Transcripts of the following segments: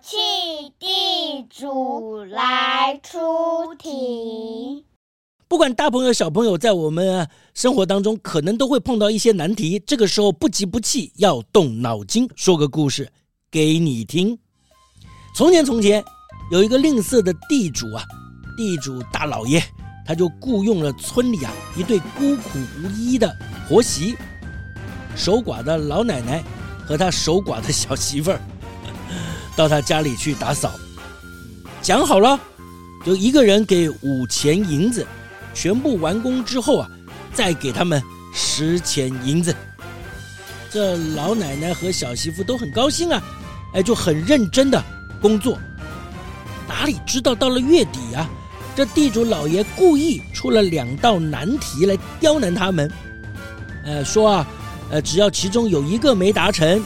气地主来出题。不管大朋友小朋友，在我们生活当中，可能都会碰到一些难题。这个时候不急不气，要动脑筋。说个故事给你听。从前从前，有一个吝啬的地主啊，地主大老爷，他就雇佣了村里啊一对孤苦无依的婆媳，守寡的老奶奶和他守寡的小媳妇儿。到他家里去打扫，讲好了，就一个人给五钱银子，全部完工之后啊，再给他们十钱银子。这老奶奶和小媳妇都很高兴啊，哎，就很认真的工作。哪里知道到了月底啊，这地主老爷故意出了两道难题来刁难他们，呃，说啊，呃，只要其中有一个没达成，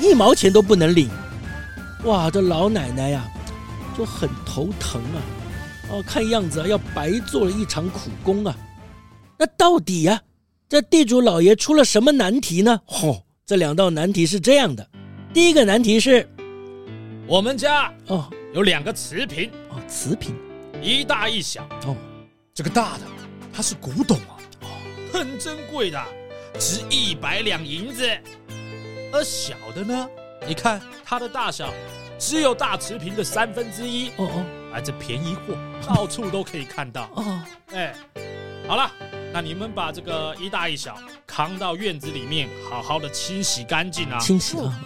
一毛钱都不能领。哇，这老奶奶呀，就很头疼啊！哦，看样子要白做了一场苦工啊。那到底呀，这地主老爷出了什么难题呢？哦，这两道难题是这样的：第一个难题是，我们家哦有两个瓷瓶哦，瓷瓶，一大一小哦。这个大的它是古董啊，哦，很珍贵的，值一百两银子。而小的呢？你看它的大小，只有大瓷瓶的三分之一。哦哦，哎，这便宜货，到处都可以看到。哦，哎，好了，那你们把这个一大一小扛到院子里面，好好的清洗干净啊。清洗啊。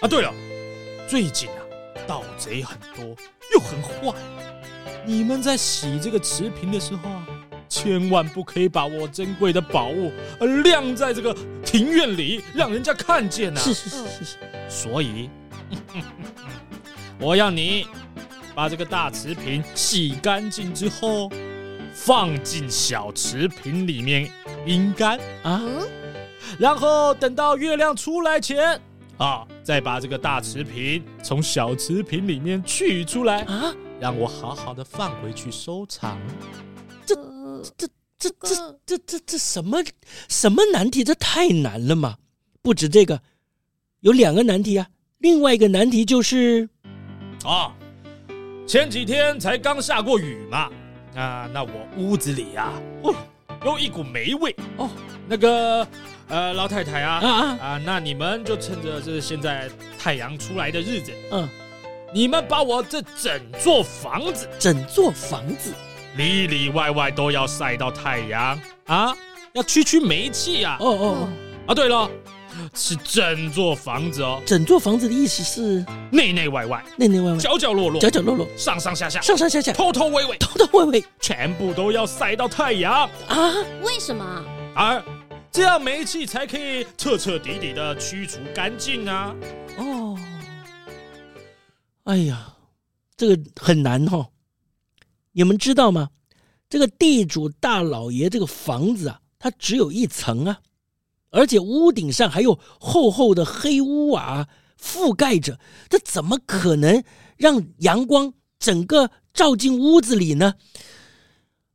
啊，对了，最近啊，盗贼很多，又很坏。你们在洗这个瓷瓶的时候啊，千万不可以把我珍贵的宝物呃晾在这个庭院里，让人家看见呐、啊。是是是是是。所以，我要你把这个大瓷瓶洗干净之后，放进小瓷瓶里面阴干啊。然后等到月亮出来前啊，再把这个大瓷瓶从小瓷瓶里面取出来啊，让我好好的放回去收藏。这这这这这这这什么什么难题？这太难了嘛！不止这个，有两个难题啊。另外一个难题就是，啊，前几天才刚下过雨嘛，啊，那我屋子里啊，哦，有一股霉味哦。那个呃，老太太啊啊啊，啊，那你们就趁着这现在太阳出来的日子，嗯，你们把我这整座房子，整座房子。里里外外都要晒到太阳。啊，要驱驱霉气啊！哦哦啊，对了，是整座房子哦。整座房子的意思是？内内外外，内内外外，角角落落，角角落落，上上下下，上上下下，头头尾尾，头头尾尾，全部都要晒到太阳。啊！为什么？啊，这样煤气才可以彻彻底底的驱除干净啊！哦，哎呀，这个很难哈、哦。你们知道吗？这个地主大老爷这个房子啊，它只有一层啊，而且屋顶上还有厚厚的黑屋瓦覆盖着，这怎么可能让阳光整个照进屋子里呢？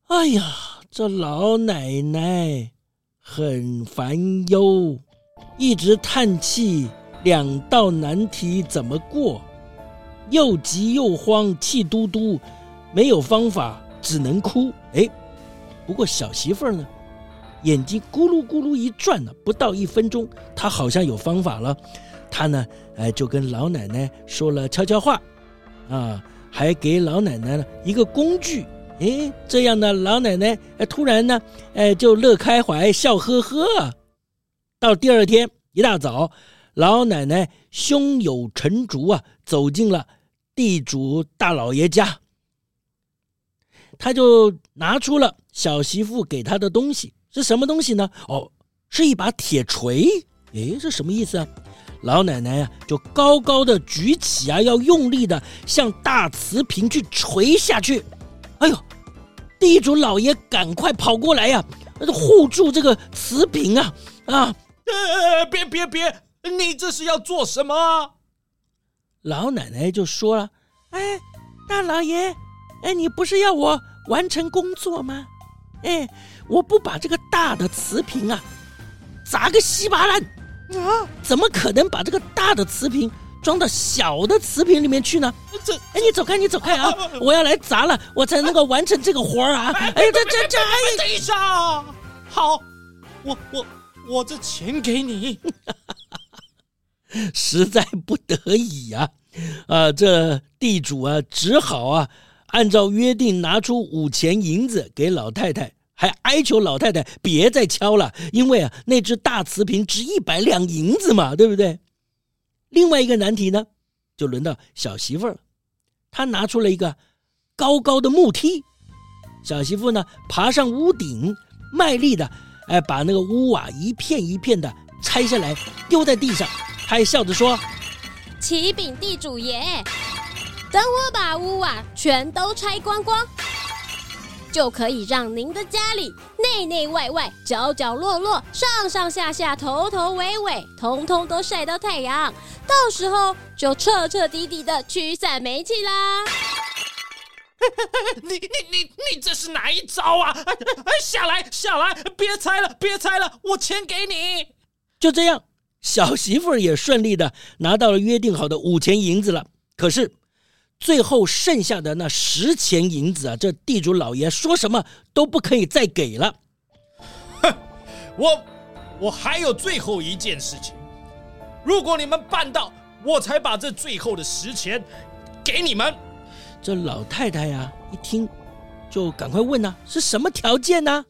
哎呀，这老奶奶很烦忧，一直叹气，两道难题怎么过？又急又慌，气嘟嘟。没有方法，只能哭。哎，不过小媳妇儿呢，眼睛咕噜咕噜一转呢，不到一分钟，她好像有方法了。她呢，哎，就跟老奶奶说了悄悄话，啊，还给老奶奶了一个工具。哎，这样呢，老奶奶，突然呢，哎，就乐开怀，笑呵呵。到第二天一大早，老奶奶胸有成竹啊，走进了地主大老爷家。他就拿出了小媳妇给他的东西，是什么东西呢？哦，是一把铁锤。诶，这什么意思啊？老奶奶呀，就高高的举起啊，要用力的向大瓷瓶去锤下去。哎呦，地主老爷赶快跑过来呀，护住这个瓷瓶啊！啊，呃，别别别，你这是要做什么？老奶奶就说了：“哎，大老爷，哎，你不是要我完成工作吗？哎，我不把这个大的瓷瓶啊砸个稀巴烂。”啊！怎么可能把这个大的瓷瓶装到小的瓷瓶里面去呢？这，哎，你走开，你走开啊！我要来砸了，我才能够完成这个活儿啊！哎，这这这，哎，等一下，好，我我我这钱给你，实在不得已呀，啊，这地主啊，只好啊，按照约定拿出五钱银子给老太太。还哀求老太太别再敲了，因为啊，那只大瓷瓶值一百两银子嘛，对不对？另外一个难题呢，就轮到小媳妇了。她拿出了一个高高的木梯，小媳妇呢爬上屋顶，卖力的哎把那个屋瓦一片一片的拆下来丢在地上，还笑着说：“启禀地主爷，等我把屋瓦全都拆光光。”就可以让您的家里内内外外、角角落落、上上下下、头头尾尾，通通都晒到太阳。到时候就彻彻底底的驱散霉气啦！你你你你这是哪一招啊？哎哎，下来下来，别拆了别拆了，我钱给你。就这样，小媳妇儿也顺利的拿到了约定好的五钱银子了。可是。最后剩下的那十钱银子啊，这地主老爷说什么都不可以再给了。哼，我我还有最后一件事情，如果你们办到，我才把这最后的十钱给你们。这老太太呀，一听就赶快问呐，是什么条件呢？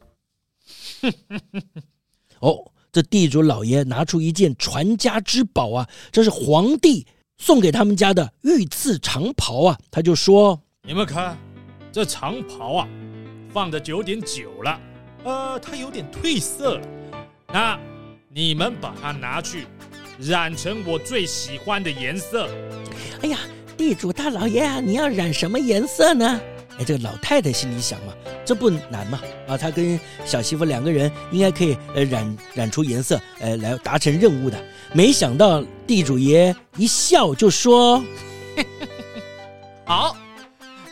哦，这地主老爷拿出一件传家之宝啊，这是皇帝。送给他们家的御赐长袍啊，他就说：“你们看，这长袍啊，放的有点久了，呃，它有点褪色了。那你们把它拿去染成我最喜欢的颜色。”哎呀，地主大老爷啊，你要染什么颜色呢？哎，这个老太太心里想嘛，这不难嘛，啊，她跟小媳妇两个人应该可以呃染染出颜色，呃，来达成任务的。没想到地主爷一笑就说：“好，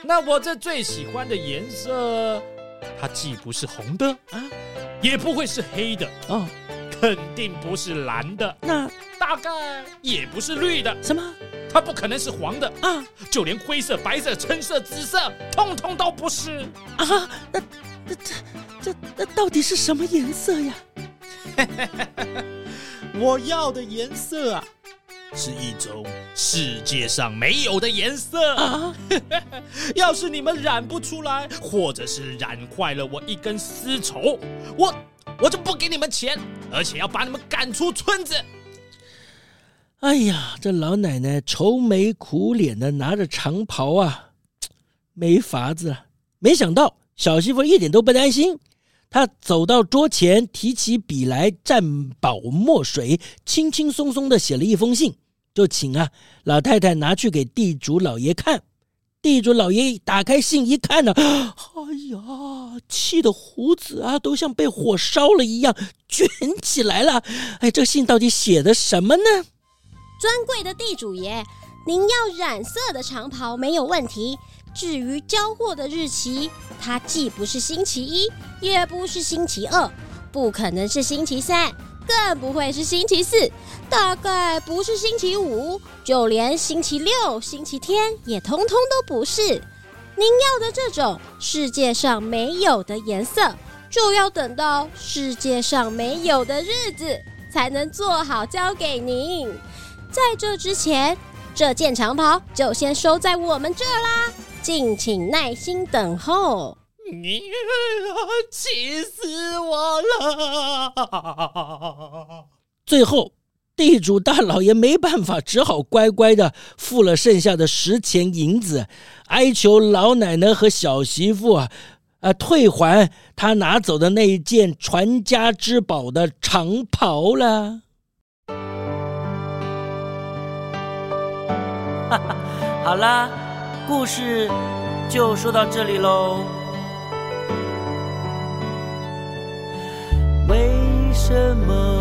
那我这最喜欢的颜色，它既不是红的啊，也不会是黑的哦，肯定不是蓝的，那大概也不是绿的，什么？”它不可能是黄的啊！就连灰色、白色、橙色、紫色，通通都不是啊！那、那、这、这、那到底是什么颜色呀？我要的颜色啊，是一种世界上没有的颜色啊！要是你们染不出来，或者是染坏了我一根丝绸，我我就不给你们钱，而且要把你们赶出村子。哎呀，这老奶奶愁眉苦脸的拿着长袍啊，没法子了。没想到小媳妇一点都不担心，她走到桌前，提起笔来，蘸宝墨水，轻轻松松的写了一封信，就请啊老太太拿去给地主老爷看。地主老爷打开信一看呢，哎呀，气得胡子啊都像被火烧了一样卷起来了。哎，这信到底写的什么呢？尊贵的地主爷，您要染色的长袍没有问题。至于交货的日期，它既不是星期一，也不是星期二，不可能是星期三，更不会是星期四，大概不是星期五，就连星期六、星期天也通通都不是。您要的这种世界上没有的颜色，就要等到世界上没有的日子才能做好交给您。在这之前，这件长袍就先收在我们这啦，敬请耐心等候。你气死我了！最后，地主大老爷没办法，只好乖乖的付了剩下的十钱银子，哀求老奶奶和小媳妇啊，呃，退还他拿走的那一件传家之宝的长袍了。好啦故事就说到这里喽。为什么